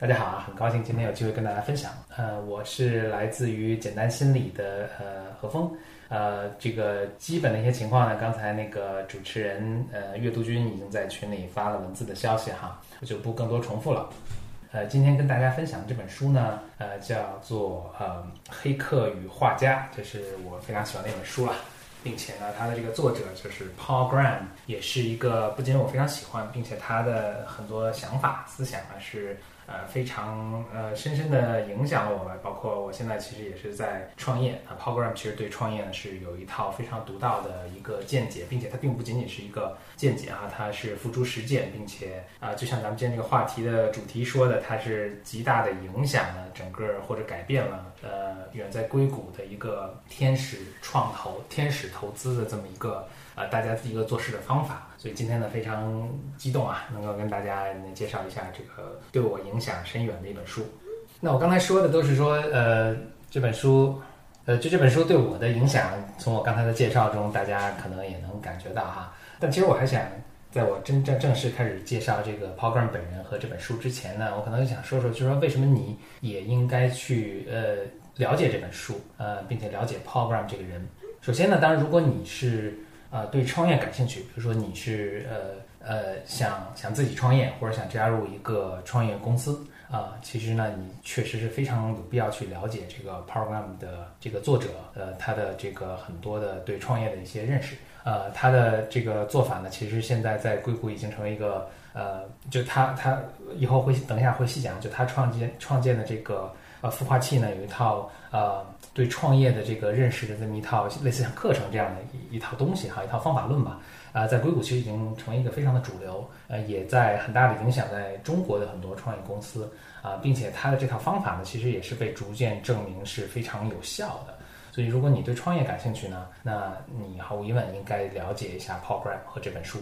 大家好啊，很高兴今天有机会跟大家分享。呃，我是来自于简单心理的呃何峰。呃，这个基本的一些情况呢，刚才那个主持人呃阅读君已经在群里发了文字的消息哈，我就不更多重复了。呃，今天跟大家分享这本书呢，呃，叫做呃《黑客与画家》，这是我非常喜欢的一本书了，并且呢，它的这个作者就是 Paul Graham，也是一个不仅我非常喜欢，并且他的很多想法思想啊是。呃，非常呃深深的影响了我们，包括我现在其实也是在创业啊。，Program 其实对创业呢是有一套非常独到的一个见解，并且它并不仅仅是一个见解啊，它是付诸实践，并且啊，就像咱们今天这个话题的主题说的，它是极大的影响了整个或者改变了呃远在硅谷的一个天使创投、天使投资的这么一个。啊，大家一个做事的方法，所以今天呢非常激动啊，能够跟大家介绍一下这个对我影响深远的一本书。那我刚才说的都是说，呃，这本书，呃，就这本书对我的影响，从我刚才的介绍中，大家可能也能感觉到哈。但其实我还想，在我真正正式开始介绍这个 Program 本人和这本书之前呢，我可能想说说，就是说为什么你也应该去呃了解这本书，呃，并且了解 Program 这个人。首先呢，当然如果你是呃，对创业感兴趣，比如说你是呃呃想想自己创业，或者想加入一个创业公司啊，其实呢，你确实是非常有必要去了解这个 program 的这个作者，呃，他的这个很多的对创业的一些认识，呃，他的这个做法呢，其实现在在硅谷已经成为一个呃，就他他以后会等一下会细讲，就他创建创建的这个呃孵化器呢，有一套呃。对创业的这个认识的这么一套类似像课程这样的一一套东西哈，一套方法论吧，啊，在硅谷其实已经成为一个非常的主流，呃，也在很大的影响在中国的很多创业公司啊，并且它的这套方法呢，其实也是被逐渐证明是非常有效的。所以，如果你对创业感兴趣呢，那你毫无疑问应该了解一下 Paul Graham 和这本书。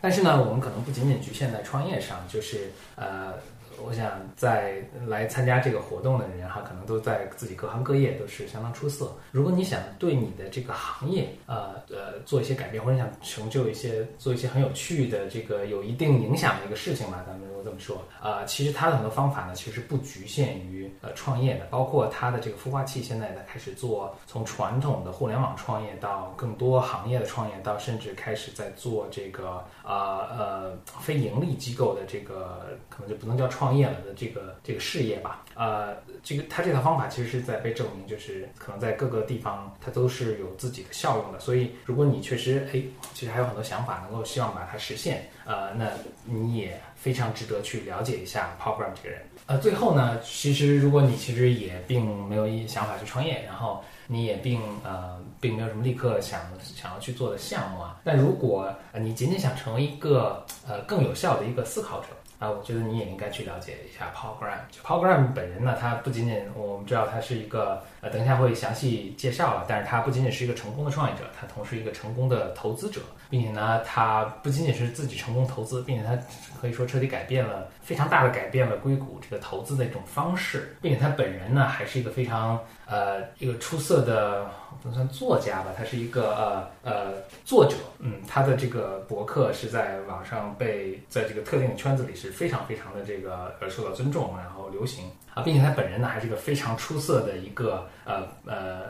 但是呢，我们可能不仅仅局限在创业上，就是呃。我想在来参加这个活动的人哈，可能都在自己各行各业都是相当出色。如果你想对你的这个行业呃呃做一些改变，或者想成就一些做一些很有趣的这个有一定影响的一个事情吧，咱们如果这么说啊，其实它的很多方法呢，其实不局限于呃创业的，包括它的这个孵化器现在在开始做从传统的互联网创业到更多行业的创业，到甚至开始在做这个啊呃非盈利机构的这个可能就不能叫创。业了的这个这个事业吧，呃，这个他这套方法其实是在被证明，就是可能在各个地方它都是有自己的效用的。所以，如果你确实哎，其实还有很多想法能够希望把它实现，呃，那你也非常值得去了解一下 Paul Graham 这个人。呃，最后呢，其实如果你其实也并没有一想法去创业，然后你也并呃并没有什么立刻想想要去做的项目啊，但如果你仅仅想成为一个呃更有效的一个思考者。啊，我觉得你也应该去了解一下 Paul Graham。Paul Graham 本人呢，他不仅仅我们知道他是一个，呃，等一下会详细介绍了，但是他不仅仅是一个成功的创业者，他同时一个成功的投资者，并且呢，他不仅仅是自己成功投资，并且他可以说彻底改变了，非常大的改变了硅谷这个投资的一种方式，并且他本人呢，还是一个非常。呃，一个出色的不能算作家吧，他是一个呃呃作者，嗯，他的这个博客是在网上被在这个特定的圈子里是非常非常的这个呃受到尊重，然后流行啊，并且他本人呢还是一个非常出色的一个呃呃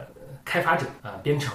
开发者啊编程，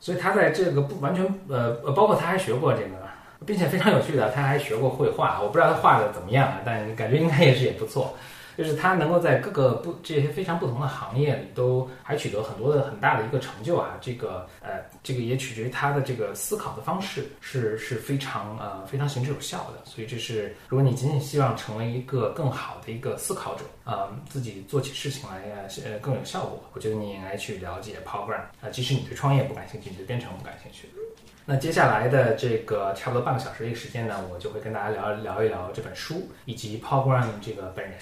所以他在这个不完全呃呃，包括他还学过这个，并且非常有趣的，他还学过绘画，我不知道他画的怎么样啊，但感觉应该也是也不错。就是他能够在各个不这些非常不同的行业里都还取得很多的很大的一个成就啊，这个呃，这个也取决于他的这个思考的方式是是非常呃非常行之有效的。所以这是如果你仅仅希望成为一个更好的一个思考者啊，自己做起事情来呃更有效果，我觉得你应该去了解 Paul Graham 啊，即使你对创业不感兴趣，你对编程不感兴趣。那接下来的这个差不多半个小时的一个时间呢，我就会跟大家聊聊一聊这本书以及 Paul Graham 这个本人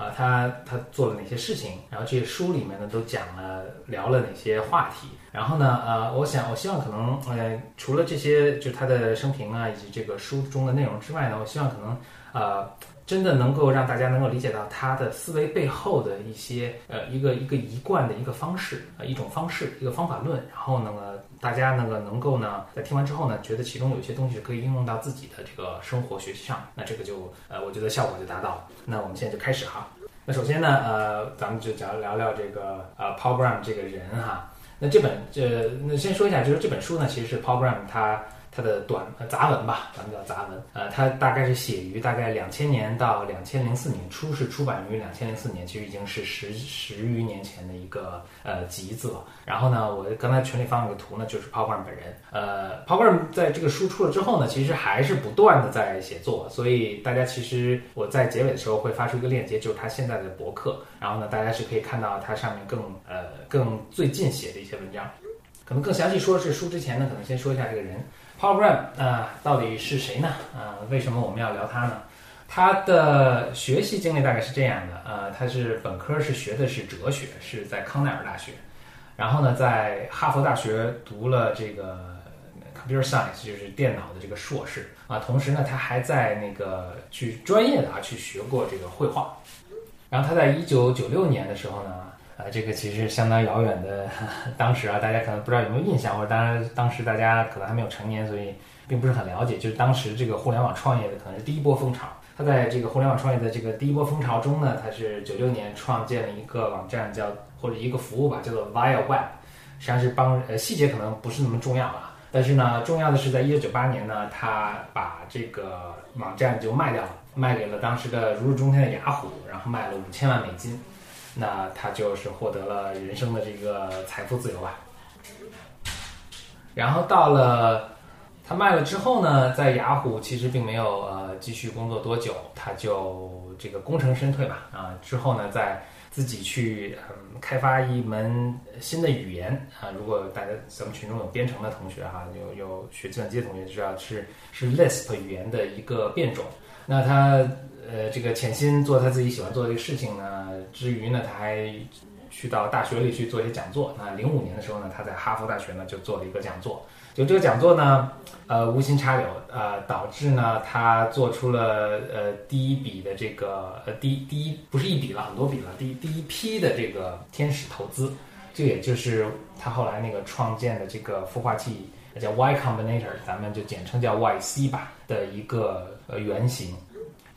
啊，他他做了哪些事情，然后这些书里面呢都讲了聊了哪些话题，然后呢呃，我想我希望可能呃除了这些就他的生平啊以及这个书中的内容之外呢，我希望可能呃，真的能够让大家能够理解到他的思维背后的一些呃一个一个一贯的一个方式呃一种方式一个方法论，然后呢大家那个能够呢在听完之后呢，觉得其中有些东西是可以应用到自己的这个生活学习上，那这个就呃我觉得效果就达到了。那我们现在就开始哈。那首先呢呃咱们就聊聊聊这个呃 p o w g r a m 这个人哈。那这本这那先说一下，就是这本书呢其实是 Paul Graham 他。它的短呃杂文吧，咱们叫杂文。呃，它大概是写于大概两千年到两千零四年，初是出版于两千零四年，其实已经是十十余年前的一个呃集子了。然后呢，我刚才群里放了个图呢，就是 Paul Graham 本人。呃，Paul Graham 在这个书出了之后呢，其实还是不断的在写作，所以大家其实我在结尾的时候会发出一个链接，就是他现在的博客。然后呢，大家是可以看到他上面更呃更最近写的一些文章。可能更详细说是书之前呢，可能先说一下这个人。Paul Graham 啊，到底是谁呢？啊，为什么我们要聊他呢？他的学习经历大概是这样的，呃，他是本科是学的是哲学，是在康奈尔大学，然后呢，在哈佛大学读了这个 Computer Science，就是电脑的这个硕士啊，同时呢，他还在那个去专业的啊去学过这个绘画，然后他在一九九六年的时候呢。啊，这个其实相当遥远的，当时啊，大家可能不知道有没有印象，或者当然当时大家可能还没有成年，所以并不是很了解。就是当时这个互联网创业的可能是第一波风潮。他在这个互联网创业的这个第一波风潮中呢，他是九六年创建了一个网站叫或者一个服务吧，叫做 Via Web，实际上是帮呃细节可能不是那么重要啊，但是呢，重要的是在一九九八年呢，他把这个网站就卖掉了，卖给了当时的如日中天的雅虎，然后卖了五千万美金。那他就是获得了人生的这个财富自由吧。然后到了他卖了之后呢，在雅虎其实并没有呃继续工作多久，他就这个功成身退吧啊。之后呢，在自己去嗯开发一门新的语言啊。如果大家咱们群中有编程的同学哈，有有学计算机的同学知道是是 Lisp 语言的一个变种。那他。呃，这个潜心做他自己喜欢做的这个事情呢，之余呢，他还去到大学里去做一些讲座。那零五年的时候呢，他在哈佛大学呢就做了一个讲座。就这个讲座呢，呃，无心插柳，呃，导致呢他做出了呃第一笔的这个呃第第一不是一笔了，很多笔了，第第一批的这个天使投资。这也就是他后来那个创建的这个孵化器叫 Y Combinator，咱们就简称叫 YC 吧的一个呃原型。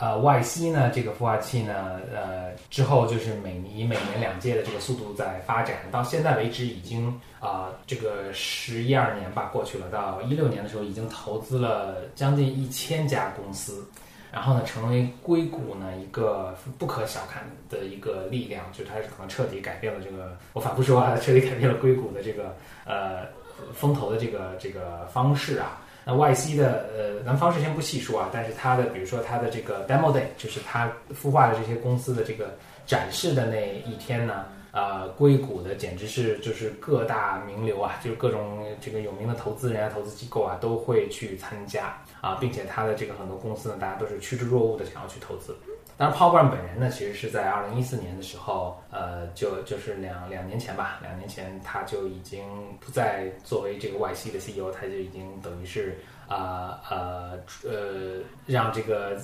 呃，YC 呢，这个孵化器呢，呃，之后就是每以每年两届的这个速度在发展，到现在为止已经啊，这个十一二年吧过去了，到一六年的时候已经投资了将近一千家公司，然后呢，成为硅谷呢一个不可小看的一个力量，就它是可能彻底改变了这个，我反复说啊，彻底改变了硅谷的这个呃风投的这个这个方式啊。那 YC 的呃，咱们方式先不细说啊，但是它的比如说它的这个 Demo Day，就是它孵化的这些公司的这个展示的那一天呢，呃，硅谷的简直是就是各大名流啊，就是各种这个有名的投资人啊、投资机构啊都会去参加啊，并且它的这个很多公司呢，大家都是趋之若鹜的想要去投资。当然，Paul Graham 本人呢，其实是在二零一四年的时候，呃，就就是两两年前吧，两年前他就已经不再作为这个 YC 的 CEO，他就已经等于是啊呃呃让这个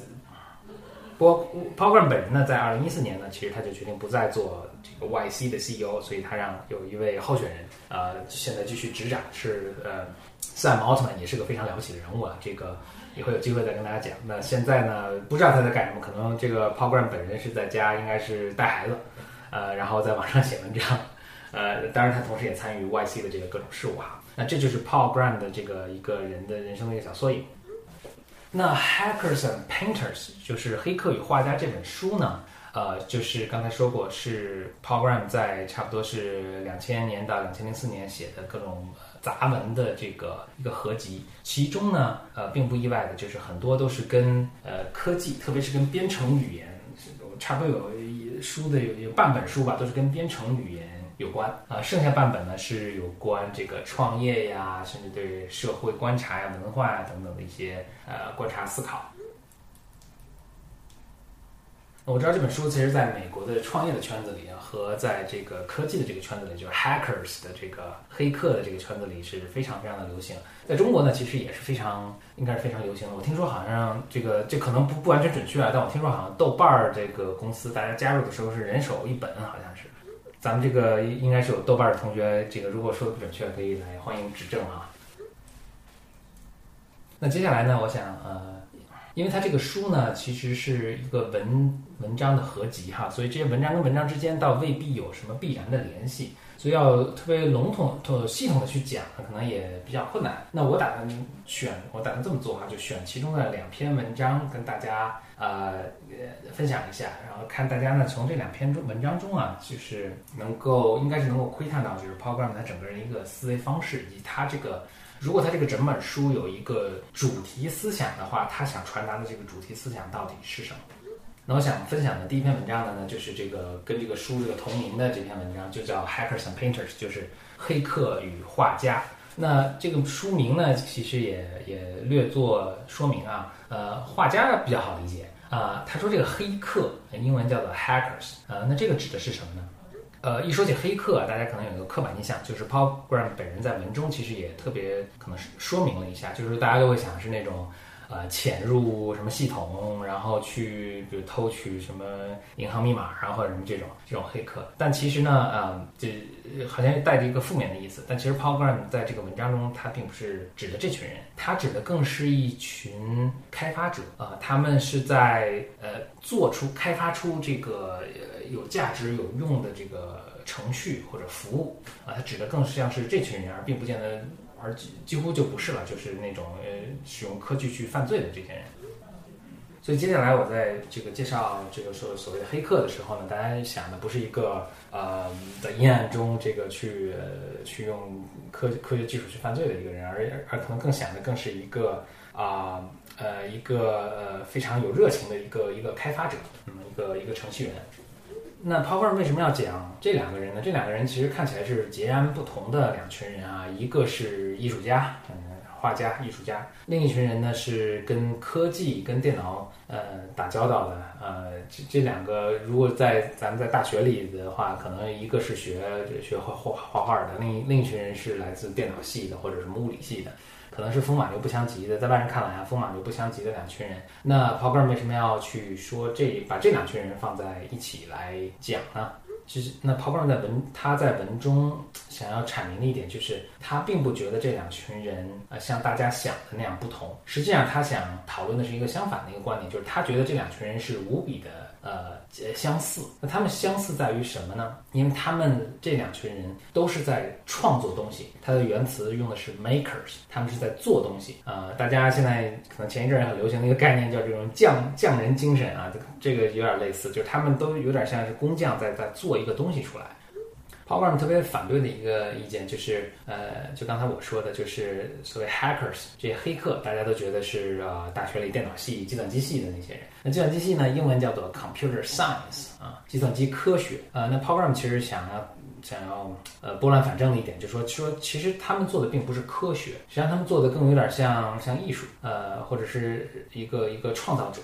波 Paul Graham 本人呢，在二零一四年呢，其实他就决定不再做这个 YC 的 CEO，所以他让有一位候选人呃，现在继续执掌，是呃 Sam Altman，也是个非常了不起的人物啊，这个。以后有机会再跟大家讲。那现在呢，不知道他在干什么，可能这个 Paul Graham 本人是在家，应该是带孩子，呃，然后在网上写文章，呃，当然他同时也参与 YC 的这个各种事务哈。那这就是 Paul Graham 的这个一个人的人生的一个小缩影。那 Hackers and Painters 就是《黑客与画家》这本书呢，呃，就是刚才说过是 Paul Graham 在差不多是两千年到两千零四年写的各种。杂文的这个一个合集，其中呢，呃，并不意外的就是很多都是跟呃科技，特别是跟编程语言，差不多有书的有有半本书吧，都是跟编程语言有关啊。剩下半本呢是有关这个创业呀，甚至对社会观察呀、文化呀等等的一些呃观察思考。我知道这本书其实在美国的创业的圈子里啊，和在这个科技的这个圈子里，就是 hackers 的这个黑客的这个圈子里是非常非常的流行。在中国呢，其实也是非常应该是非常流行的。我听说好像这个这可能不不完全准确啊，但我听说好像豆瓣儿这个公司大家加入的时候是人手一本，好像是。咱们这个应该是有豆瓣的同学，这个如果说的不准确，可以来欢迎指正啊。那接下来呢，我想呃。因为它这个书呢，其实是一个文文章的合集哈，所以这些文章跟文章之间倒未必有什么必然的联系，所以要特别笼统、特系统的去讲，可能也比较困难。那我打算选，我打算这么做哈，就选其中的两篇文章跟大家呃分享一下，然后看大家呢从这两篇中文章中啊，就是能够应该是能够窥探到，就是 Paul Graham 他整个人一个思维方式以及他这个。如果他这个整本书有一个主题思想的话，他想传达的这个主题思想到底是什么？那我想分享的第一篇文章呢，就是这个跟这个书这个同名的这篇文章，就叫《Hackers and Painters》，就是黑客与画家。那这个书名呢，其实也也略作说明啊。呃，画家比较好理解啊。他说这个黑客，英文叫做 Hackers，呃，那这个指的是什么呢？呃，一说起黑客，大家可能有一个刻板印象，就是 Paul Graham 本人在文中其实也特别可能是说明了一下，就是大家都会想是那种。呃，潜入什么系统，然后去比如偷取什么银行密码，然后或者什么这种这种黑客。但其实呢，呃，这好像带着一个负面的意思。但其实 program 在这个文章中，它并不是指的这群人，它指的更是一群开发者啊，他们是在呃做出开发出这个有价值有用的这个程序或者服务啊，他指的更像是这群人，而并不见得。而几几乎就不是了，就是那种呃使用科技去犯罪的这些人。所以接下来我在这个介绍这个所所谓的黑客的时候呢，大家想的不是一个呃在阴暗中这个去去用科科学技术去犯罪的一个人，而而可能更想的更是一个啊呃一个呃非常有热情的一个一个开发者，那么一个一个程序员。那 p o w e r 为什么要讲这两个人呢？这两个人其实看起来是截然不同的两群人啊，一个是艺术家，嗯，画家、艺术家；另一群人呢是跟科技、跟电脑呃打交道的。呃，这这两个如果在咱们在大学里的话，可能一个是学学画画画画的，另一另一群人是来自电脑系的或者什么物理系的。可能是风马牛不相及的，在外人看来啊，风马牛不相及的两群人。那 Paul Graham 为什么要去说这把这两群人放在一起来讲呢？其实，那 Paul Graham 在文他在文中想要阐明的一点就是，他并不觉得这两群人啊像大家想的那样不同。实际上，他想讨论的是一个相反的一个观点，就是他觉得这两群人是无比的。呃，相似。那他们相似在于什么呢？因为他们这两群人都是在创作东西。它的原词用的是 makers，他们是在做东西。呃，大家现在可能前一阵很流行的一个概念叫这种匠匠人精神啊，这个有点类似，就是他们都有点像是工匠在在做一个东西出来。Paul Graham 特别反对的一个意见就是，呃，就刚才我说的，就是所谓 hackers 这些黑客，大家都觉得是呃大学里电脑系、计算机系的那些人。那计算机系呢，英文叫做 computer science 啊，计算机科学。呃，那 Paul Graham 其实想要想要呃拨乱反正的一点，就说说其实他们做的并不是科学，实际上他们做的更有点像像艺术，呃，或者是一个一个创造者。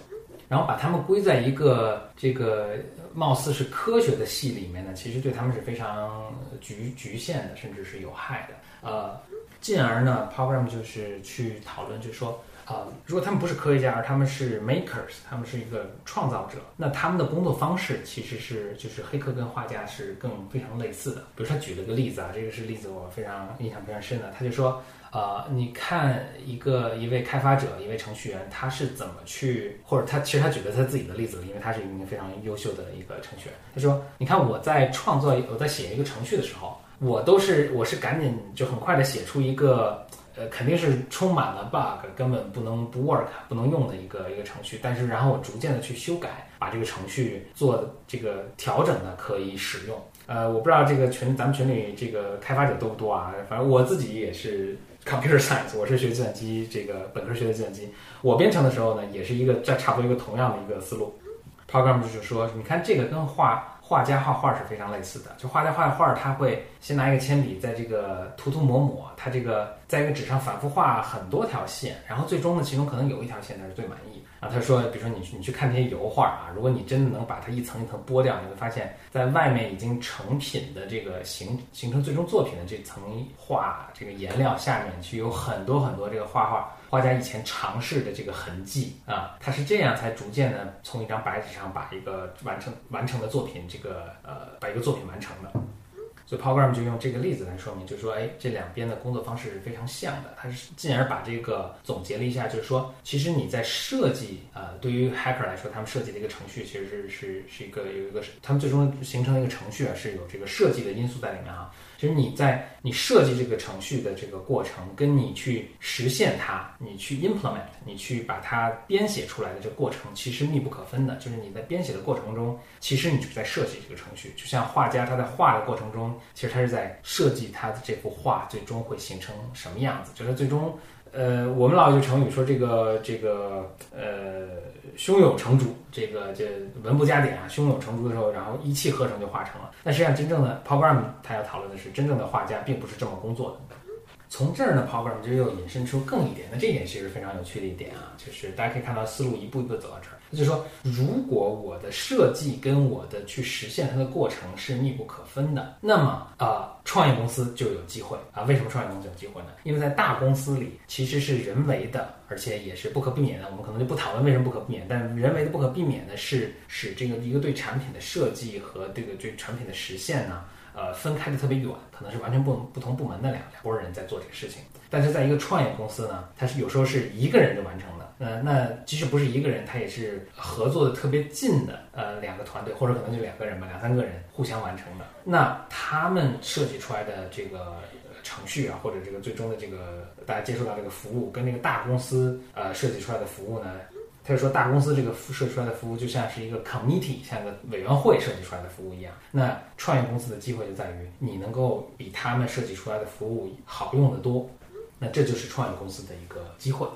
然后把他们归在一个这个貌似是科学的系里面呢，其实对他们是非常局局限的，甚至是有害的。呃，进而呢，program 就是去讨论，就是说，呃，如果他们不是科学家，而他们是 makers，他们是一个创造者，那他们的工作方式其实是就是黑客跟画家是更非常类似的。比如他举了个例子啊，这个是例子我非常印象非常深的，他就说。呃，你看一个一位开发者，一位程序员，他是怎么去，或者他其实他举的他自己的例子，因为他是一名非常优秀的一个程序员。他说：“你看我在创作，我在写一个程序的时候，我都是我是赶紧就很快的写出一个，呃，肯定是充满了 bug，根本不能不 work，不能用的一个一个程序。但是然后我逐渐的去修改，把这个程序做这个调整呢，可以使用。呃，我不知道这个群咱们群里这个开发者多不多啊？反正我自己也是。” Computer Science，我是学计算机，这个本科学的计算机。我编程的时候呢，也是一个在差不多一个同样的一个思路。Program 就是说，你看这个跟画画家画画是非常类似的。就画家画画，他会先拿一个铅笔在这个涂涂抹抹，他这个在一个纸上反复画很多条线，然后最终呢，其中可能有一条线他是最满意。啊，他说，比如说你你去看这些油画啊，如果你真的能把它一层一层剥掉，你会发现在外面已经成品的这个形形成最终作品的这层画这个颜料下面，去有很多很多这个画画 画家以前尝试的这个痕迹啊，他是这样才逐渐的从一张白纸上把一个完成完成的作品这个呃把一个作品完成的。所以 p o w e r m 就用这个例子来说明，就是说，哎，这两边的工作方式是非常像的。他是进而把这个总结了一下，就是说，其实你在设计，呃，对于 hacker 来说，他们设计的一个程序，其实是是是一个有一个，他们最终形成的一个程序啊，是有这个设计的因素在里面啊。其实你在你设计这个程序的这个过程，跟你去实现它，你去 implement，你去把它编写出来的这个过程，其实密不可分的。就是你在编写的过程中，其实你就在设计这个程序。就像画家他在画的过程中，其实他是在设计他的这幅画最终会形成什么样子。就是最终，呃，我们老有成语说这个这个呃。胸有成竹，这个这文不加点啊，胸有成竹的时候，然后一气呵成就画成了。但实际上，真正的 program 他要讨论的是，真正的画家并不是这么工作的。从这儿呢，program 就又引申出更一点，那这一点其实非常有趣的一点啊，就是大家可以看到思路一步一步走到这儿。就是说，如果我的设计跟我的去实现它的过程是密不可分的，那么啊，创业公司就有机会啊。为什么创业公司有机会呢？因为在大公司里其实是人为的，而且也是不可避免的。我们可能就不讨论为什么不可避免，但人为的不可避免的是使这个一个对产品的设计和这个对产品的实现呢。呃，分开的特别远，可能是完全不不同部门的两两拨人在做这个事情。但是在一个创业公司呢，它是有时候是一个人就完成的。呃，那即使不是一个人，他也是合作的特别近的，呃，两个团队或者可能就两个人吧，两三个人互相完成的。那他们设计出来的这个程序啊，或者这个最终的这个大家接触到这个服务，跟那个大公司呃设计出来的服务呢？他就说，大公司这个设计出来的服务就像是一个 committee，像个委员会设计出来的服务一样。那创业公司的机会就在于，你能够比他们设计出来的服务好用的多。那这就是创业公司的一个机会。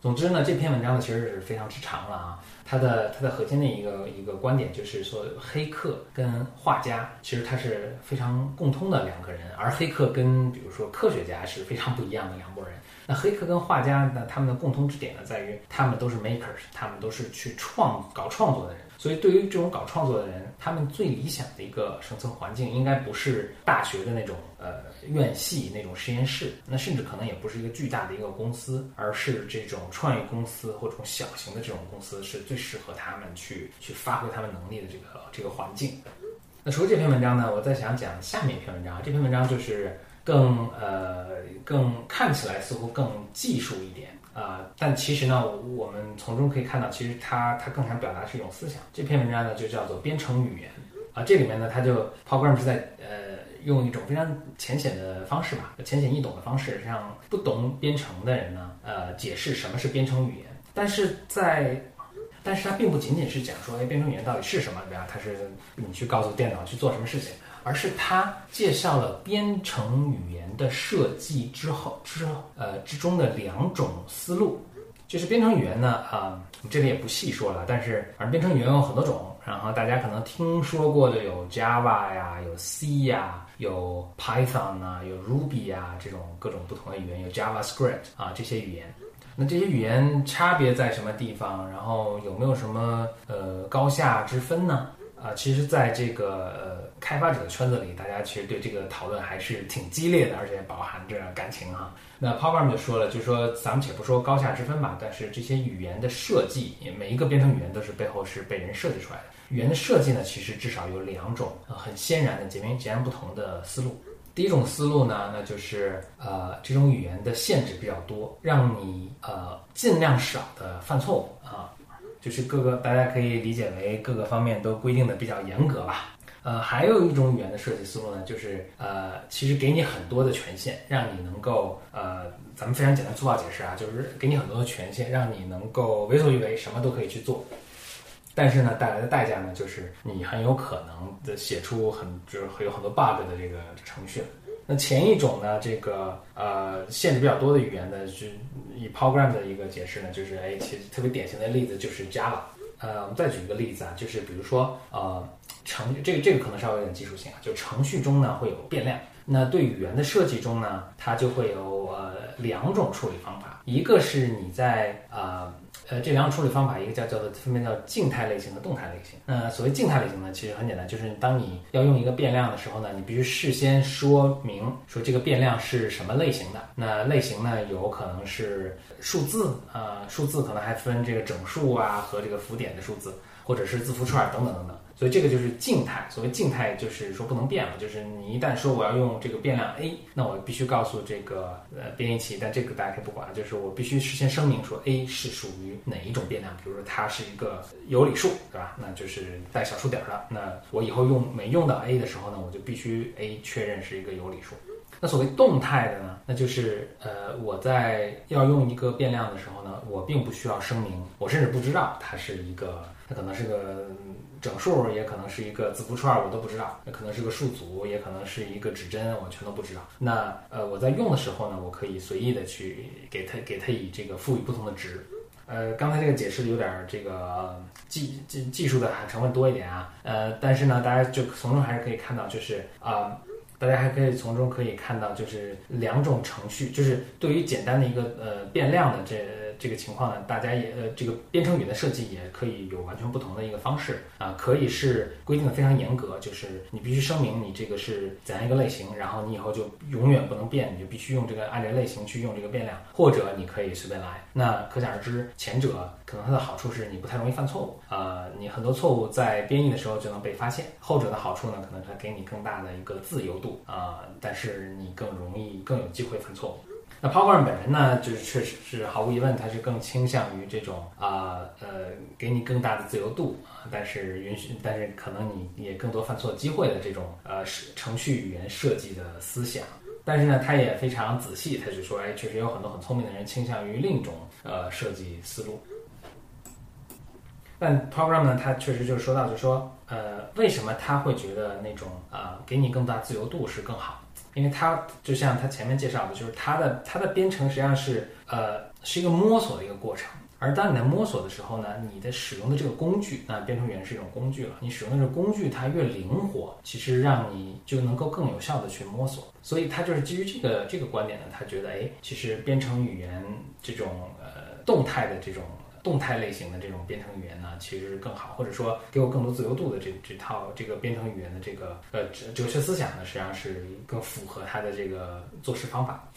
总之呢，这篇文章呢其实是非常之长了啊。它的它的核心的一个一个观点就是说，黑客跟画家其实他是非常共通的两个人，而黑客跟比如说科学家是非常不一样的两拨人。那黑客跟画家呢？他们的共同之点呢，在于他们都是 makers，他们都是去创搞创作的人。所以，对于这种搞创作的人，他们最理想的一个生存环境，应该不是大学的那种呃院系那种实验室，那甚至可能也不是一个巨大的一个公司，而是这种创业公司或者小型的这种公司，是最适合他们去去发挥他们能力的这个这个环境。那除了这篇文章呢，我再想讲下面一篇文章。这篇文章就是。更呃更看起来似乎更技术一点。啊，但其实呢，我们从中可以看到，其实它它更想表达是一种思想。这篇文章呢就叫做编程语言啊，这里面呢它就 program 是在呃用一种非常浅显的方式吧，浅显易懂的方式，让不懂编程的人呢呃解释什么是编程语言。但是在但是它并不仅仅是讲说哎编程语言到底是什么，对吧？它是你去告诉电脑去做什么事情。而是他介绍了编程语言的设计之后之呃之中的两种思路，就是编程语言呢啊，这里也不细说了，但是反正编程语言有很多种，然后大家可能听说过的有 Java 呀，有 C 呀，有 Python 啊，有 Ruby 啊，这种各种不同的语言，有 JavaScript 啊这些语言，那这些语言差别在什么地方？然后有没有什么呃高下之分呢？啊，其实在这个呃开发者的圈子里，大家其实对这个讨论还是挺激烈的，而且饱含着感情哈。那 p o w e r 就说了，就说咱们且不说高下之分吧，但是这些语言的设计，每一个编程语言都是背后是被人设计出来的。语言的设计呢，其实至少有两种很显然的、截然截然不同的思路。第一种思路呢，那就是呃这种语言的限制比较多，让你呃尽量少的犯错误啊。就是各个大家可以理解为各个方面都规定的比较严格吧。呃，还有一种语言的设计思路呢，就是呃，其实给你很多的权限，让你能够呃，咱们非常简单粗暴解释啊，就是给你很多的权限，让你能够为所欲为，什么都可以去做。但是呢，带来的代价呢，就是你很有可能的写出很就是有很多 bug 的这个程序。那前一种呢，这个呃限制比较多的语言呢，是以 program 的一个解释呢，就是哎，其实特别典型的例子就是 Java。呃，我们再举一个例子啊，就是比如说呃程这个这个可能稍微有点技术性啊，就程序中呢会有变量。那对语言的设计中呢，它就会有呃两种处理方法，一个是你在呃呃这两种处理方法，一个叫叫做分别叫静态类型和动态类型。那所谓静态类型呢，其实很简单，就是当你要用一个变量的时候呢，你必须事先说明说这个变量是什么类型的。那类型呢，有可能是数字呃，数字可能还分这个整数啊和这个浮点的数字，或者是字符串等等等等。所以这个就是静态。所谓静态，就是说不能变了。就是你一旦说我要用这个变量 a，那我必须告诉这个呃编译器，但这个大家可以不管，就是我必须事先声明说 a 是属于哪一种变量。比如说它是一个有理数，对吧？那就是带小数点的。那我以后用没用到 a 的时候呢，我就必须 a 确认是一个有理数。那所谓动态的呢，那就是呃我在要用一个变量的时候呢，我并不需要声明，我甚至不知道它是一个，它可能是个。整数也可能是一个字符串，我都不知道；也可能是个数组，也可能是一个指针，我全都不知道。那呃，我在用的时候呢，我可以随意的去给它给它以这个赋予不同的值。呃，刚才这个解释的有点这个技技技术的成分多一点啊。呃，但是呢，大家就从中还是可以看到，就是啊，大家还可以从中可以看到，就是两种程序，就是对于简单的一个呃变量的这。这个情况呢，大家也呃，这个编程语言的设计也可以有完全不同的一个方式啊，可以是规定的非常严格，就是你必须声明你这个是怎样一个类型，然后你以后就永远不能变，你就必须用这个按这类型去用这个变量，或者你可以随便来。那可想而知，前者可能它的好处是你不太容易犯错误啊，你很多错误在编译的时候就能被发现；后者的好处呢，可能它给你更大的一个自由度啊，但是你更容易更有机会犯错误。那 Power 本人呢，就是确实是毫无疑问，他是更倾向于这种啊呃，给你更大的自由度啊，但是允许，但是可能你也更多犯错机会的这种呃程序语言设计的思想。但是呢，他也非常仔细，他就说，哎，确实有很多很聪明的人倾向于另一种呃设计思路。但 Program 呢，他确实就是说到，就说呃，为什么他会觉得那种啊，给你更大自由度是更好？因为它就像他前面介绍的，就是它的它的编程实际上是呃是一个摸索的一个过程。而当你在摸索的时候呢，你的使用的这个工具，那编程语言是一种工具了。你使用的这个工具它越灵活，其实让你就能够更有效的去摸索。所以他就是基于这个这个观点呢，他觉得哎，其实编程语言这种呃动态的这种。动态类型的这种编程语言呢，其实更好，或者说给我更多自由度的这这套这个编程语言的这个呃哲哲学思想呢，实际上是更符合他的这个做事方法。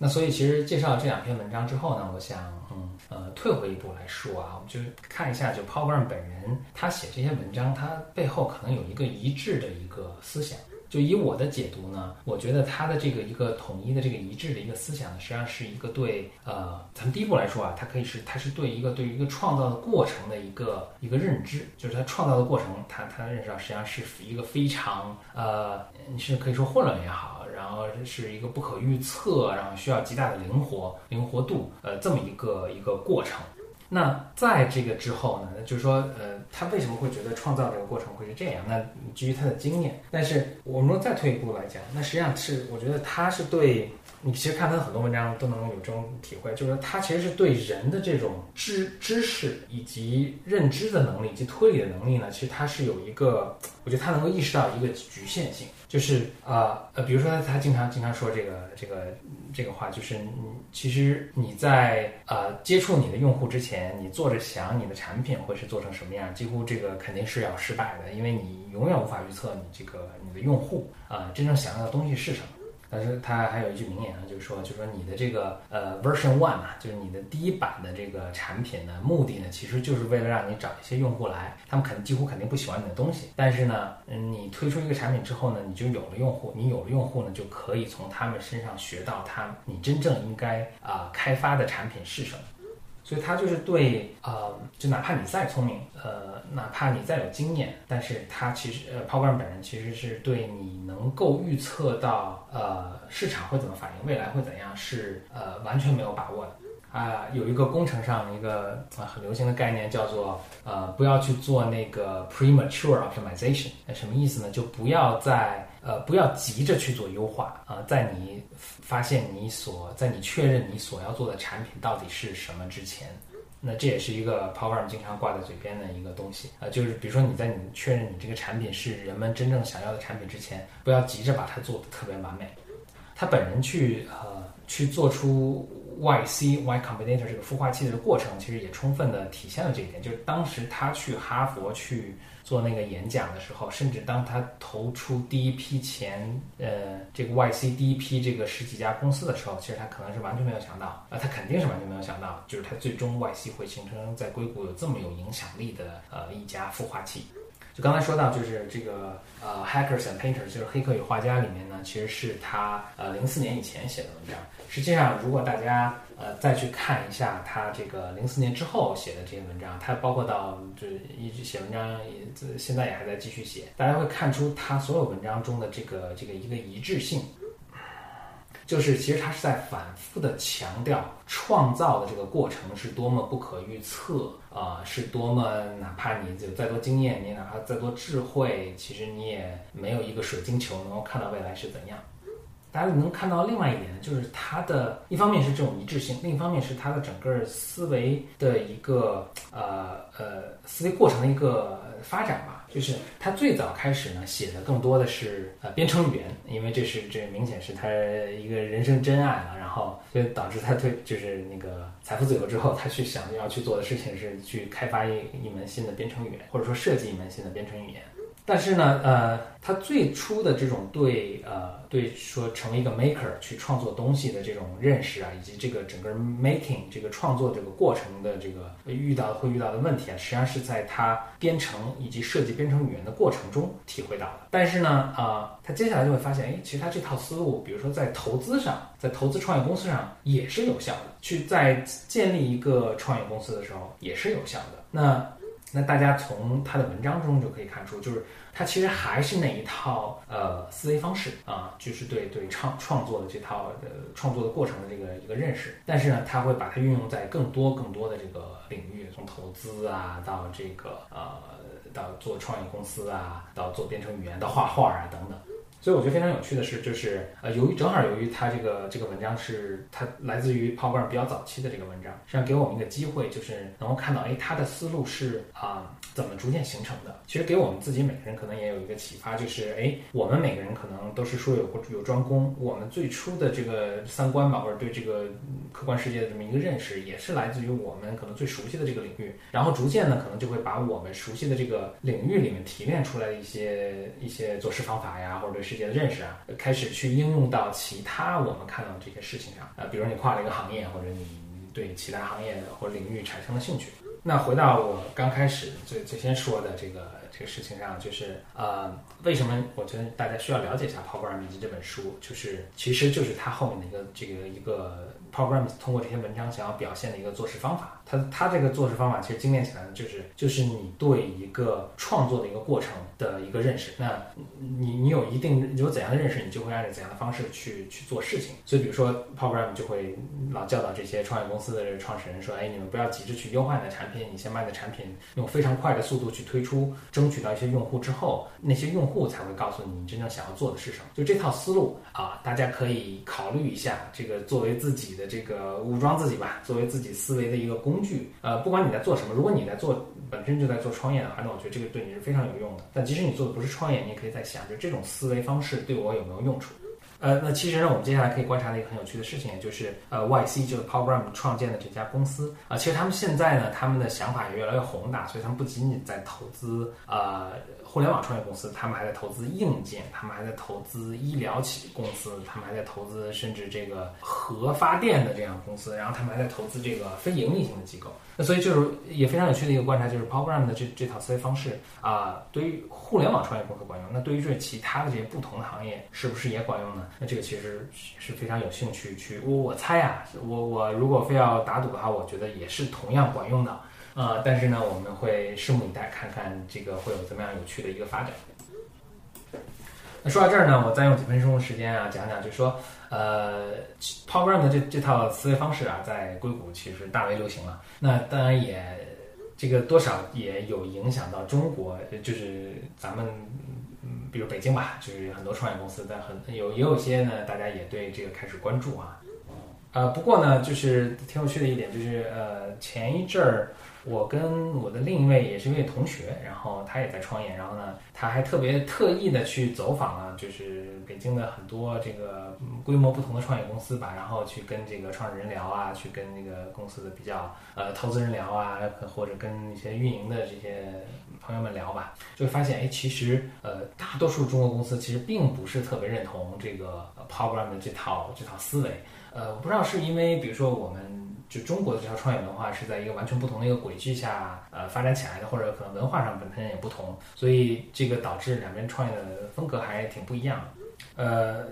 那所以其实介绍这两篇文章之后呢，我想嗯呃退回一步来说啊，我们就看一下就 p o w e r 本人他写这些文章，他背后可能有一个一致的一个思想。就以我的解读呢，我觉得他的这个一个统一的这个一致的一个思想呢，实际上是一个对呃，从第一步来说啊，它可以是它是对一个对于一个创造的过程的一个一个认知，就是它创造的过程，他他认识到实际上是一个非常呃，你是可以说混乱也好，然后是一个不可预测，然后需要极大的灵活灵活度，呃，这么一个一个过程。那在这个之后呢，就是说，呃，他为什么会觉得创造这个过程会是这样？那基于他的经验。但是我们说再退一步来讲，那实际上是我觉得他是对你其实看他的很多文章都能有这种体会，就是说他其实是对人的这种知知识以及认知的能力以及推理的能力呢，其实他是有一个，我觉得他能够意识到一个局限性。就是啊呃，比如说他他经常经常说这个这个这个话，就是你其实你在呃接触你的用户之前，你做着想你的产品会是做成什么样，几乎这个肯定是要失败的，因为你永远无法预测你这个你的用户啊真正想要的东西是什么。但是他还有一句名言呢，就是说，就说你的这个呃 version one 啊，就是你的第一版的这个产品呢，目的呢，其实就是为了让你找一些用户来，他们肯几乎肯定不喜欢你的东西。但是呢，嗯，你推出一个产品之后呢，你就有了用户，你有了用户呢，就可以从他们身上学到他你真正应该啊开发的产品是什么。所以他就是对，呃，就哪怕你再聪明，呃，哪怕你再有经验，但是他其实，呃，Paul g r a m 本人其实是对你能够预测到，呃，市场会怎么反应，未来会怎样，是呃完全没有把握的。啊，有一个工程上一个啊很流行的概念叫做，呃，不要去做那个 premature optimization。那什么意思呢？就不要在呃不要急着去做优化啊，在你发现你所在你确认你所要做的产品到底是什么之前，那这也是一个 Power 经常挂在嘴边的一个东西啊，就是比如说你在你确认你这个产品是人们真正想要的产品之前，不要急着把它做的特别完美。他本人去呃去做出 YC Y Combinator 这个孵化器的过程，其实也充分的体现了这一点。就是当时他去哈佛去做那个演讲的时候，甚至当他投出第一批钱，呃，这个 YC 第一批这个十几家公司的时候，其实他可能是完全没有想到，啊，他肯定是完全没有想到，就是他最终 YC 会形成在硅谷有这么有影响力的呃一家孵化器。就刚才说到，就是这个呃，Hackers and Painters，就是黑客与画家里面呢，其实是他呃零四年以前写的文章。实际上，如果大家呃再去看一下他这个零四年之后写的这些文章，他包括到就是一直写文章，也现在也还在继续写，大家会看出他所有文章中的这个这个一个一致性。就是其实他是在反复的强调创造的这个过程是多么不可预测啊，是多么哪怕你有再多经验，你哪怕再多智慧，其实你也没有一个水晶球能够看到未来是怎样。大家能看到另外一点，就是它的一方面是这种一致性，另一方面是它的整个思维的一个呃呃思维过程的一个发展吧。就是他最早开始呢，写的更多的是呃编程语言，因为这是这明显是他一个人生真爱了。然后就导致他对就是那个财富自由之后，他去想要去做的事情是去开发一一门新的编程语言，或者说设计一门新的编程语言。但是呢，呃，他最初的这种对呃对说成为一个 maker 去创作东西的这种认识啊，以及这个整个 making 这个创作这个过程的这个遇到会遇到的问题啊，实际上是在他编程以及设计编程语言的过程中体会到的。但是呢，啊，他接下来就会发现，哎，其实他这套思路，比如说在投资上，在投资创业公司上也是有效的，去在建立一个创业公司的时候也是有效的。那那大家从他的文章中就可以看出，就是他其实还是那一套呃思维方式啊，就是对对创创作的这套呃创作的过程的这个一个认识，但是呢，他会把它运用在更多更多的这个领域，从投资啊到这个呃到做创业公司啊，到做编程语言，到画画啊等等。所以我觉得非常有趣的是，就是呃，由于正好由于他这个这个文章是他来自于 Power 比较早期的这个文章，实际上给我们一个机会，就是能够看到，哎，他的思路是啊怎么逐渐形成的。其实给我们自己每个人可能也有一个启发，就是哎，我们每个人可能都是说有有专攻，我们最初的这个三观吧，或者对这个客观世界的这么一个认识，也是来自于我们可能最熟悉的这个领域。然后逐渐呢，可能就会把我们熟悉的这个领域里面提炼出来的一些一些做事方法呀，或者对世界的认识啊，开始去应用到其他我们看到的这些事情上啊，比如你跨了一个行业，或者你对其他行业或领域产生了兴趣。那回到我刚开始最最先说的这个这个事情上，就是呃，为什么我觉得大家需要了解一下《Programs》这本书，就是其实就是它后面的一个这个一个 Programs 通过这篇文章想要表现的一个做事方法。它它这个做事方法其实精炼起来呢，就是就是你对一个创作的一个过程的一个认识。那你你有一定有怎样的认识，你就会按照怎样的方式去去做事情。所以比如说 Program 就会老教导这些创业公司的创始人说：“哎，你们不要急着去优化你的产品，你先把你的产品用非常快的速度去推出，争取到一些用户之后，那些用户才会告诉你真正想要做的是什么。”就这套思路啊，大家可以考虑一下，这个作为自己的这个武装自己吧，作为自己思维的一个工。工具，呃，不管你在做什么，如果你在做本身就在做创业的话，那我觉得这个对你是非常有用的。但即使你做的不是创业，你也可以在想，就这种思维方式对我有没有用处？呃，那其实呢，我们接下来可以观察的一个很有趣的事情，也就是呃，YC 就是 Program 创建的这家公司啊，其实他们现在呢，他们的想法也越来越宏大，所以他们不仅仅在投资呃互联网创业公司，他们还在投资硬件，他们还在投资医疗企公司，他们还在投资甚至这个核发电的这样的公司，然后他们还在投资这个非盈利性的机构。那所以就是也非常有趣的一个观察，就是 Program 的这这套思维方式啊，对于互联网创业公司管用，那对于这其他的这些不同的行业是不是也管用呢？那这个其实是非常有兴趣去我我猜啊，我我如果非要打赌的话，我觉得也是同样管用的。呃，但是呢，我们会拭目以待，看看这个会有怎么样有趣的一个发展。那说到这儿呢，我再用几分钟时间啊，讲讲，就是说，呃，Program 的这这套思维方式啊，在硅谷其实大为流行了。那当然也这个多少也有影响到中国，就是咱们，比如北京吧，就是很多创业公司，但很有也有些呢，大家也对这个开始关注啊。呃，不过呢，就是挺有趣的一点，就是呃，前一阵儿我跟我的另一位也是一位同学，然后他也在创业，然后呢，他还特别特意的去走访了，就是北京的很多这个规模不同的创业公司吧，然后去跟这个创始人聊啊，去跟那个公司的比较呃投资人聊啊，或者跟一些运营的这些朋友们聊吧，就会发现，哎，其实呃，大多数中国公司其实并不是特别认同这个 Program 的这套这套思维。呃，我不知道是因为，比如说，我们就中国的这套创业文化是在一个完全不同的一个轨迹下，呃，发展起来的，或者可能文化上本身也不同，所以这个导致两边创业的风格还挺不一样。呃，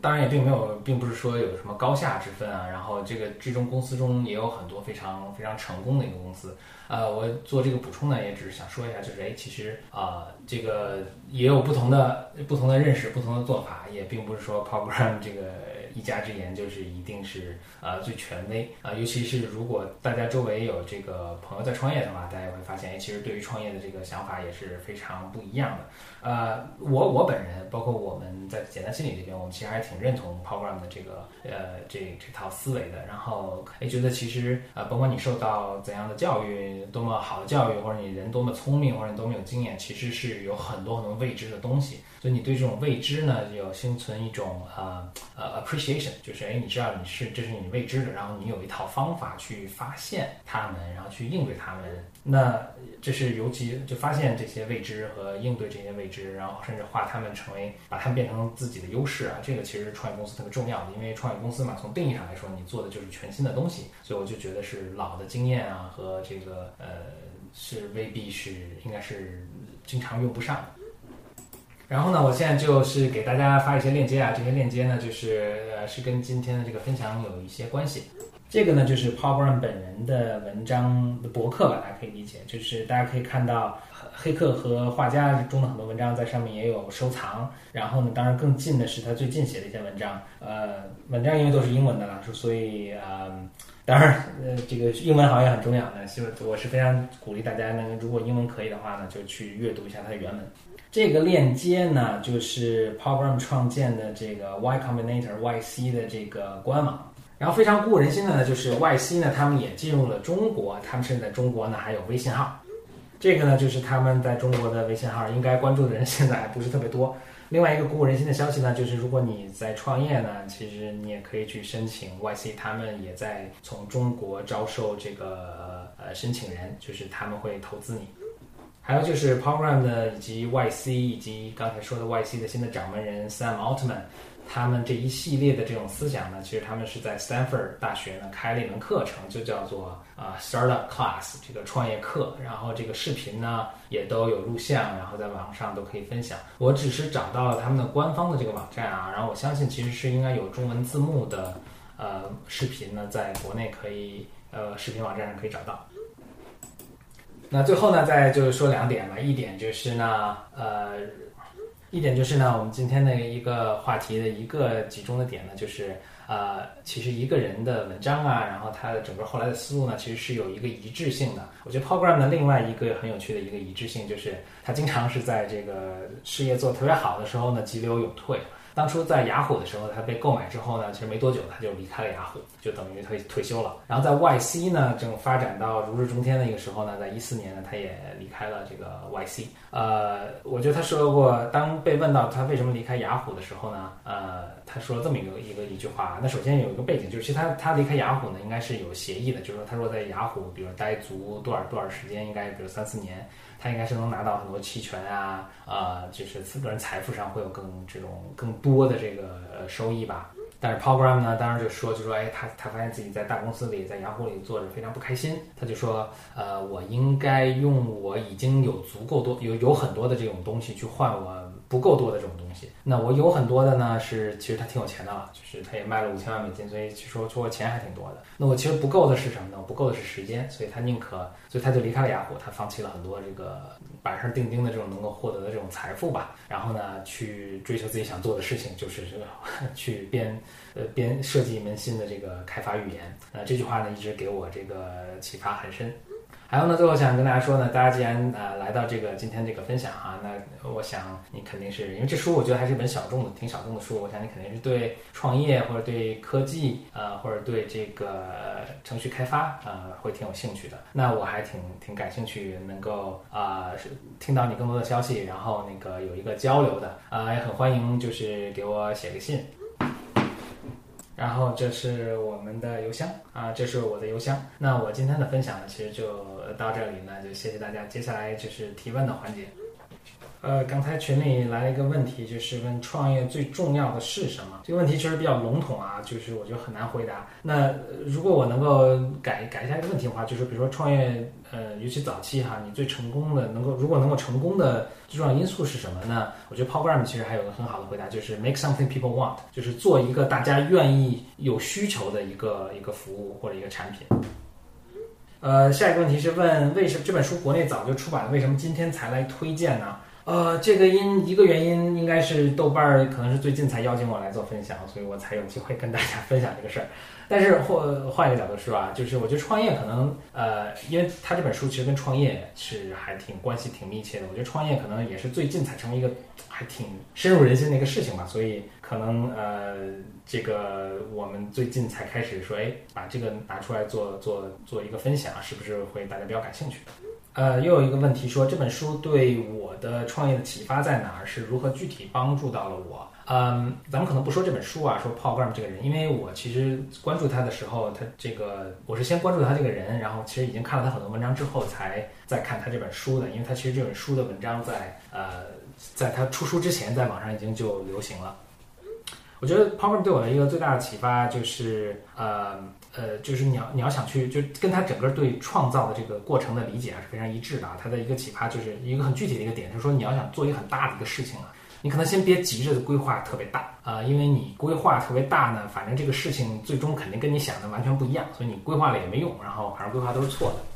当然也并没有，并不是说有什么高下之分啊。然后这个这种公司中也有很多非常非常成功的一个公司。呃，我做这个补充呢，也只是想说一下，就是哎，其实啊，这个也有不同的不同的认识，不同的做法，也并不是说 program 这个一家之言就是一定是呃最权威啊。尤其是如果大家周围有这个朋友在创业的话，大家会发现，哎，其实对于创业的这个想法也是非常不一样的。呃，我我本人，包括我们在简单心理这边，我们其实还挺认同 program 的这个呃这这套思维的。然后哎，觉得其实呃，甭管你受到怎样的教育。多么好的教育，或者你人多么聪明，或者你多么有经验，其实是有很多很多未知的东西。所以你对这种未知呢，就要心存一种呃呃 appreciation，就是哎，你知道你是这是你未知的，然后你有一套方法去发现它们，然后去应对它们。那这是尤其就发现这些未知和应对这些未知，然后甚至化它们成为把它们变成自己的优势啊，这个其实创业公司特别重要的。因为创业公司嘛，从定义上来说，你做的就是全新的东西，所以我就觉得是老的经验啊和这个呃是未必是应该是经常用不上的。然后呢，我现在就是给大家发一些链接啊，这些链接呢，就是呃是跟今天的这个分享有一些关系。这个呢，就是 Paul Brown 本人的文章的博客吧，大家可以理解，就是大家可以看到黑客和画家中的很多文章在上面也有收藏。然后呢，当然更近的是他最近写的一些文章，呃，文章因为都是英文的了，所以啊，当然呃这个英文好像也很重要呢，希望我是非常鼓励大家呢，如果英文可以的话呢，就去阅读一下它的原文。这个链接呢，就是 Program 创建的这个 Y Combinator YC 的这个官网。然后非常鼓舞人心的呢，就是 YC 呢，他们也进入了中国，他们甚至在中国呢还有微信号。这个呢，就是他们在中国的微信号，应该关注的人现在还不是特别多。另外一个鼓舞人心的消息呢，就是如果你在创业呢，其实你也可以去申请 YC，他们也在从中国招收这个呃申请人，就是他们会投资你。还有就是 Program 的以及 YC 以及刚才说的 YC 的新的掌门人 Sam Altman，他们这一系列的这种思想呢，其实他们是在 Stanford 大学呢开了一门课程，就叫做啊 Startup Class 这个创业课。然后这个视频呢也都有录像，然后在网上都可以分享。我只是找到了他们的官方的这个网站啊，然后我相信其实是应该有中文字幕的呃视频呢，在国内可以呃视频网站上可以找到。那最后呢，再就是说两点吧。一点就是呢，呃，一点就是呢，我们今天的一个话题的一个集中的点呢，就是呃，其实一个人的文章啊，然后他的整个后来的思路呢，其实是有一个一致性的。我觉得 Program 的另外一个很有趣的一个一致性，就是他经常是在这个事业做特别好的时候呢，急流勇退。当初在雅虎的时候，他被购买之后呢，其实没多久他就离开了雅虎，就等于退退休了。然后在 YC 呢，正发展到如日中天的一个时候呢，在一四年呢，他也离开了这个 YC。呃，我觉得他说过，当被问到他为什么离开雅虎的时候呢，呃，他说了这么一个一个一句话。那首先有一个背景，就是其实他他离开雅虎呢，应该是有协议的，就是说他说在雅虎，比如待足多少多少时间，应该比如三四年。他应该是能拿到很多期权啊，呃，就是个人财富上会有更这种更多的这个收益吧。但是 Program 呢，当时就说就说，哎，他他发现自己在大公司里，在洋湖里坐着非常不开心，他就说，呃，我应该用我已经有足够多有有很多的这种东西去换我。不够多的这种东西，那我有很多的呢，是其实他挺有钱的了，就是他也卖了五千万美金，所以其实说说钱还挺多的。那我其实不够的是什么呢？不够的是时间，所以他宁可，所以他就离开了雅虎，他放弃了很多这个板上钉钉的这种能够获得的这种财富吧，然后呢，去追求自己想做的事情，就是这个 去编呃编设计一门新的这个开发语言。呃，这句话呢一直给我这个 启发很深。还有呢，最后想跟大家说呢，大家既然呃来到这个今天这个分享哈，那我想你肯定是因为这书我觉得还是一本小众的、挺小众的书，我想你肯定是对创业或者对科技呃或者对这个程序开发呃会挺有兴趣的。那我还挺挺感兴趣，能够啊是听到你更多的消息，然后那个有一个交流的啊，也很欢迎就是给我写个信。然后这是我们的邮箱啊，这是我的邮箱。那我今天的分享呢，其实就到这里呢，就谢谢大家。接下来就是提问的环节。呃，刚才群里来了一个问题，就是问创业最重要的是什么？这个问题确实比较笼统啊，就是我觉得很难回答。那如果我能够改改一下这个问题的话，就是比如说创业，呃，尤其早期哈，你最成功的能够如果能够成功的最重要因素是什么呢？我觉得 Program 其实还有个很好的回答，就是 Make something people want，就是做一个大家愿意有需求的一个一个服务或者一个产品。呃，下一个问题是问为什么这本书国内早就出版了，为什么今天才来推荐呢？呃，这个因一个原因应该是豆瓣儿可能是最近才邀请我来做分享，所以我才有机会跟大家分享这个事儿。但是换换一个角度说啊，就是我觉得创业可能呃，因为他这本书其实跟创业是还挺关系挺密切的。我觉得创业可能也是最近才成为一个还挺深入人心的一个事情吧，所以可能呃，这个我们最近才开始说，哎，把这个拿出来做做做一个分享，是不是会大家比较感兴趣？呃，又有一个问题说这本书对我的创业的启发在哪儿？是如何具体帮助到了我？嗯，咱们可能不说这本书啊，说 Paul Graham 这个人，因为我其实关注他的时候，他这个我是先关注他这个人，然后其实已经看了他很多文章之后，才再看他这本书的，因为他其实这本书的文章在呃，在他出书之前，在网上已经就流行了。我觉得 Paul Graham 对我的一个最大的启发就是呃。呃，就是你要你要想去，就跟他整个对创造的这个过程的理解还是非常一致的啊。他的一个启发就是一个很具体的一个点，就是说你要想做一个很大的一个事情啊，你可能先别急着规划特别大啊，因为你规划特别大呢，反正这个事情最终肯定跟你想的完全不一样，所以你规划了也没用，然后反正规划都是错的。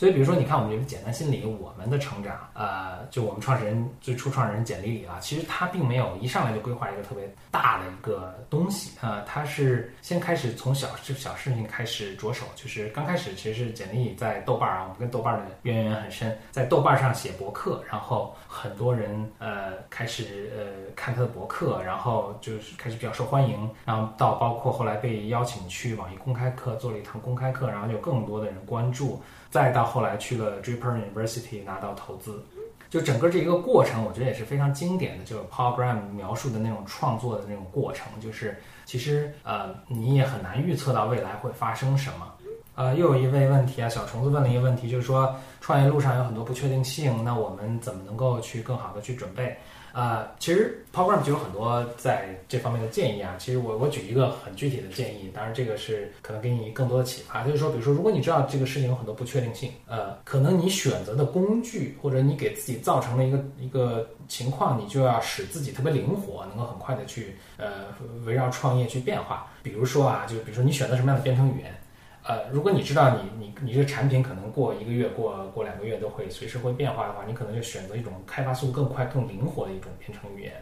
所以，比如说，你看我们这个简单心理，我们的成长，呃，就我们创始人最初创始人简历里啊，其实他并没有一上来就规划一个特别大的一个东西啊，他是先开始从小事小事情开始着手，就是刚开始其实是简历在豆瓣啊，我们跟豆瓣的渊源很深，在豆瓣上写博客，然后很多人呃开始呃看他的博客，然后就是开始比较受欢迎，然后到包括后来被邀请去网易公开课做了一堂公开课，然后有更多的人关注。再到后来去了 Draper University 拿到投资，就整个这一个过程，我觉得也是非常经典的，就是 Paul Graham 描述的那种创作的那种过程，就是其实呃你也很难预测到未来会发生什么。呃，又有一位问题啊，小虫子问了一个问题，就是说创业路上有很多不确定性，那我们怎么能够去更好的去准备？啊，其实 Program 就有很多在这方面的建议啊。其实我我举一个很具体的建议，当然这个是可能给你更多的启发。就是说，比如说，如果你知道这个事情有很多不确定性，呃，可能你选择的工具或者你给自己造成了一个一个情况，你就要使自己特别灵活，能够很快的去呃围绕创业去变化。比如说啊，就比如说你选择什么样的编程语言。呃，如果你知道你你你这个产品可能过一个月、过过两个月都会随时会变化的话，你可能就选择一种开发速度更快、更灵活的一种编程语言。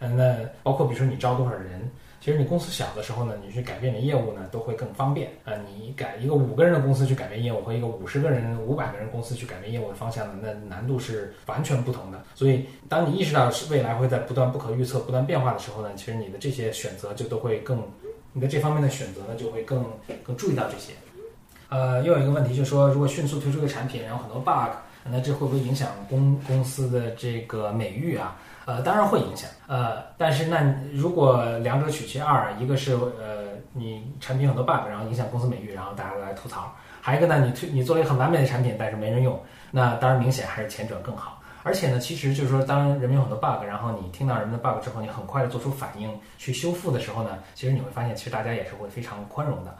嗯，那包括比如说你招多少人，其实你公司小的时候呢，你去改变的业务呢都会更方便。呃，你改一个五个人的公司去改变业务和一个五十个人、五百个人公司去改变业务的方向呢，那难度是完全不同的。所以，当你意识到是未来会在不断不可预测、不断变化的时候呢，其实你的这些选择就都会更，你的这方面的选择呢就会更更注意到这些。呃，又有一个问题，就是说，如果迅速推出一个产品，然后很多 bug，那这会不会影响公公司的这个美誉啊？呃，当然会影响。呃，但是那如果两者取其二，一个是呃你产品很多 bug，然后影响公司美誉，然后大家都来吐槽；还有一个呢，你推你做了一个很完美的产品，但是没人用，那当然明显还是前者更好。而且呢，其实就是说，当人们有很多 bug，然后你听到人们的 bug 之后，你很快的做出反应去修复的时候呢，其实你会发现，其实大家也是会非常宽容的。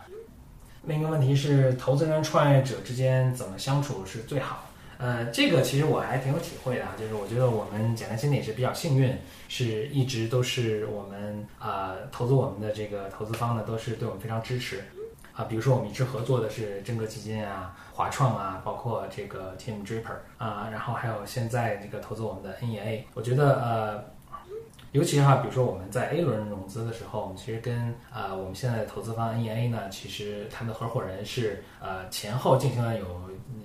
另一个问题是，投资人、创业者之间怎么相处是最好？呃，这个其实我还挺有体会的啊，就是我觉得我们简单心理是比较幸运，是一直都是我们啊投资我们的这个投资方呢，都是对我们非常支持啊。比如说我们一直合作的是真格基金啊、华创啊，包括这个 Team Draper 啊，然后还有现在这个投资我们的 NEA，我觉得呃。尤其哈，比如说我们在 A 轮融资的时候，我们其实跟呃我们现在的投资方 NEA 呢，其实他们的合伙人是呃前后进行了有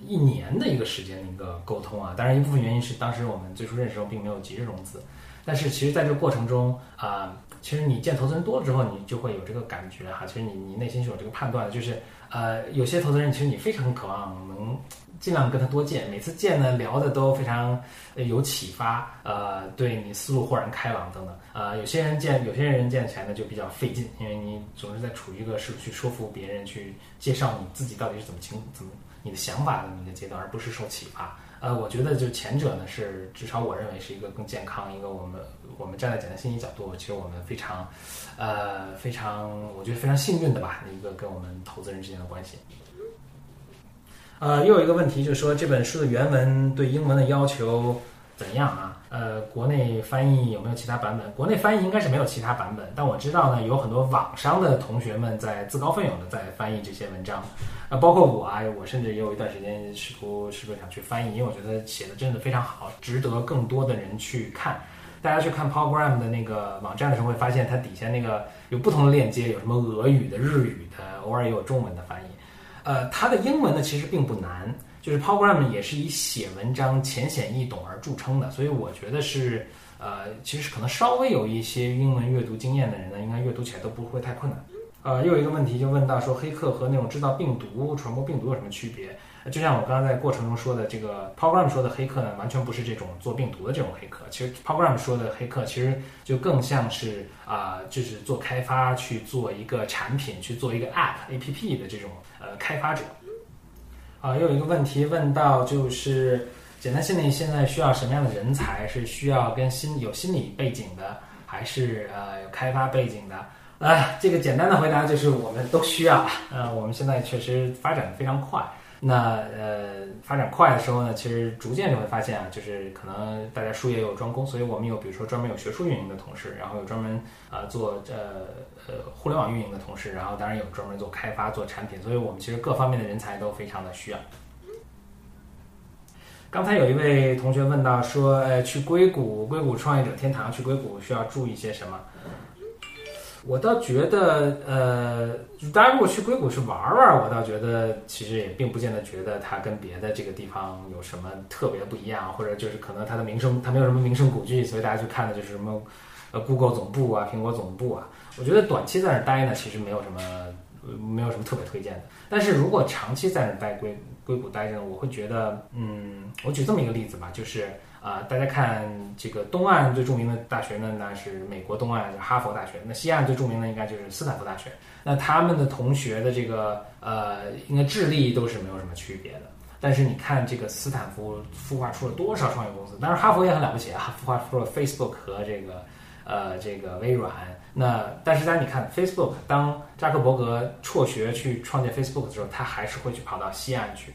一年的一个时间的一个沟通啊。当然，一部分原因是当时我们最初认识时候并没有急着融资，但是其实在这个过程中啊，其实你见投资人多了之后，你就会有这个感觉哈。其实你你内心是有这个判断的，就是呃，有些投资人其实你非常渴望能。尽量跟他多见，每次见呢聊的都非常有启发，呃，对你思路豁然开朗等等。呃，有些人见，有些人见起来呢就比较费劲，因为你总是在处于一个是去说服别人、去介绍你自己到底是怎么情、怎么你的想法的一个阶段，而不是受启发。呃，我觉得就前者呢是至少我认为是一个更健康，一个我们我们站在简单信息角度，其实我们非常，呃，非常我觉得非常幸运的吧，一个跟我们投资人之间的关系。呃，又有一个问题，就是说这本书的原文对英文的要求怎样啊？呃，国内翻译有没有其他版本？国内翻译应该是没有其他版本，但我知道呢，有很多网上的同学们在自告奋勇的在翻译这些文章，啊，包括我啊，我甚至也有一段时间试图试图想去翻译，因为我觉得写的真的非常好，值得更多的人去看。大家去看 Program 的那个网站的时候，会发现它底下那个有不同的链接，有什么俄语的、日语的，偶尔也有中文的翻译。呃，它的英文呢其实并不难，就是 Program 也是以写文章浅显易懂而著称的，所以我觉得是呃，其实可能稍微有一些英文阅读经验的人呢，应该阅读起来都不会太困难。呃，又有一个问题就问到说，黑客和那种制造病毒、传播病毒有什么区别？就像我刚刚在过程中说的，这个 Program 说的黑客呢，完全不是这种做病毒的这种黑客。其实 Program 说的黑客，其实就更像是啊，就是做开发去做一个产品，去做一个 App、APP 的这种呃开发者。啊，又有一个问题问到，就是简单心理现在需要什么样的人才？是需要跟心有心理背景的，还是呃有开发背景的？啊，这个简单的回答就是我们都需要。呃，我们现在确实发展的非常快。那呃，发展快的时候呢，其实逐渐就会发现啊，就是可能大家术业有专攻，所以我们有比如说专门有学术运营的同事，然后有专门啊做呃呃互联网运营的同事，然后当然有专门做开发做产品，所以我们其实各方面的人才都非常的需要。刚才有一位同学问到说，呃，去硅谷，硅谷创业者天堂，去硅谷需要注意些什么？我倒觉得，呃，大家如果去硅谷去玩玩，我倒觉得其实也并不见得觉得它跟别的这个地方有什么特别不一样，或者就是可能它的名声，它没有什么名胜古迹，所以大家去看的就是什么，呃，Google 总部啊，苹果总部啊。我觉得短期在那待呢，其实没有什么，没有什么特别推荐的。但是如果长期在那待硅硅谷待着呢，我会觉得，嗯，我举这么一个例子吧，就是。啊，大家看这个东岸最著名的大学呢，那是美国东岸，就哈佛大学。那西岸最著名的应该就是斯坦福大学。那他们的同学的这个呃，应该智力都是没有什么区别的。但是你看这个斯坦福孵化出了多少创业公司？当然哈佛也很了不起啊，孵化出了 Facebook 和这个呃这个微软。那但是当你看 Facebook，当扎克伯格辍学去创建 Facebook 的时候，他还是会去跑到西岸去。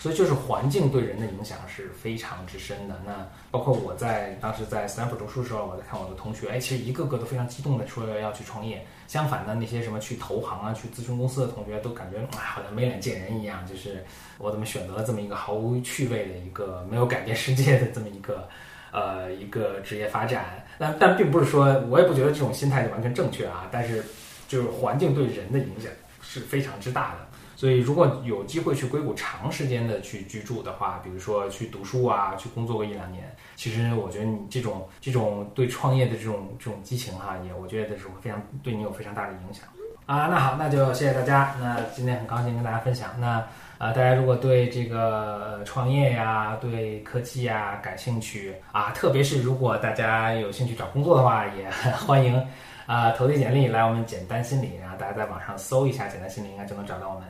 所以就是环境对人的影响是非常之深的。那包括我在当时在斯坦福读书的时候，我在看我的同学，哎，其实一个个都非常激动的说要去创业。相反的，那些什么去投行啊、去咨询公司的同学，都感觉哎，好像没脸见人一样。就是我怎么选择了这么一个毫无趣味的一个没有改变世界的这么一个呃一个职业发展？但但并不是说我也不觉得这种心态就完全正确啊。但是就是环境对人的影响是非常之大的。所以，如果有机会去硅谷长时间的去居住的话，比如说去读书啊，去工作个一两年，其实我觉得你这种这种对创业的这种这种激情哈，也我觉得是非常对你有非常大的影响啊。那好，那就谢谢大家。那今天很高兴跟大家分享。那啊，大家如果对这个创业呀、对科技呀感兴趣啊，特别是如果大家有兴趣找工作的话，也 欢迎啊投递简历来我们简单心理，然后大家在网上搜一下简单心理，应该就能找到我们。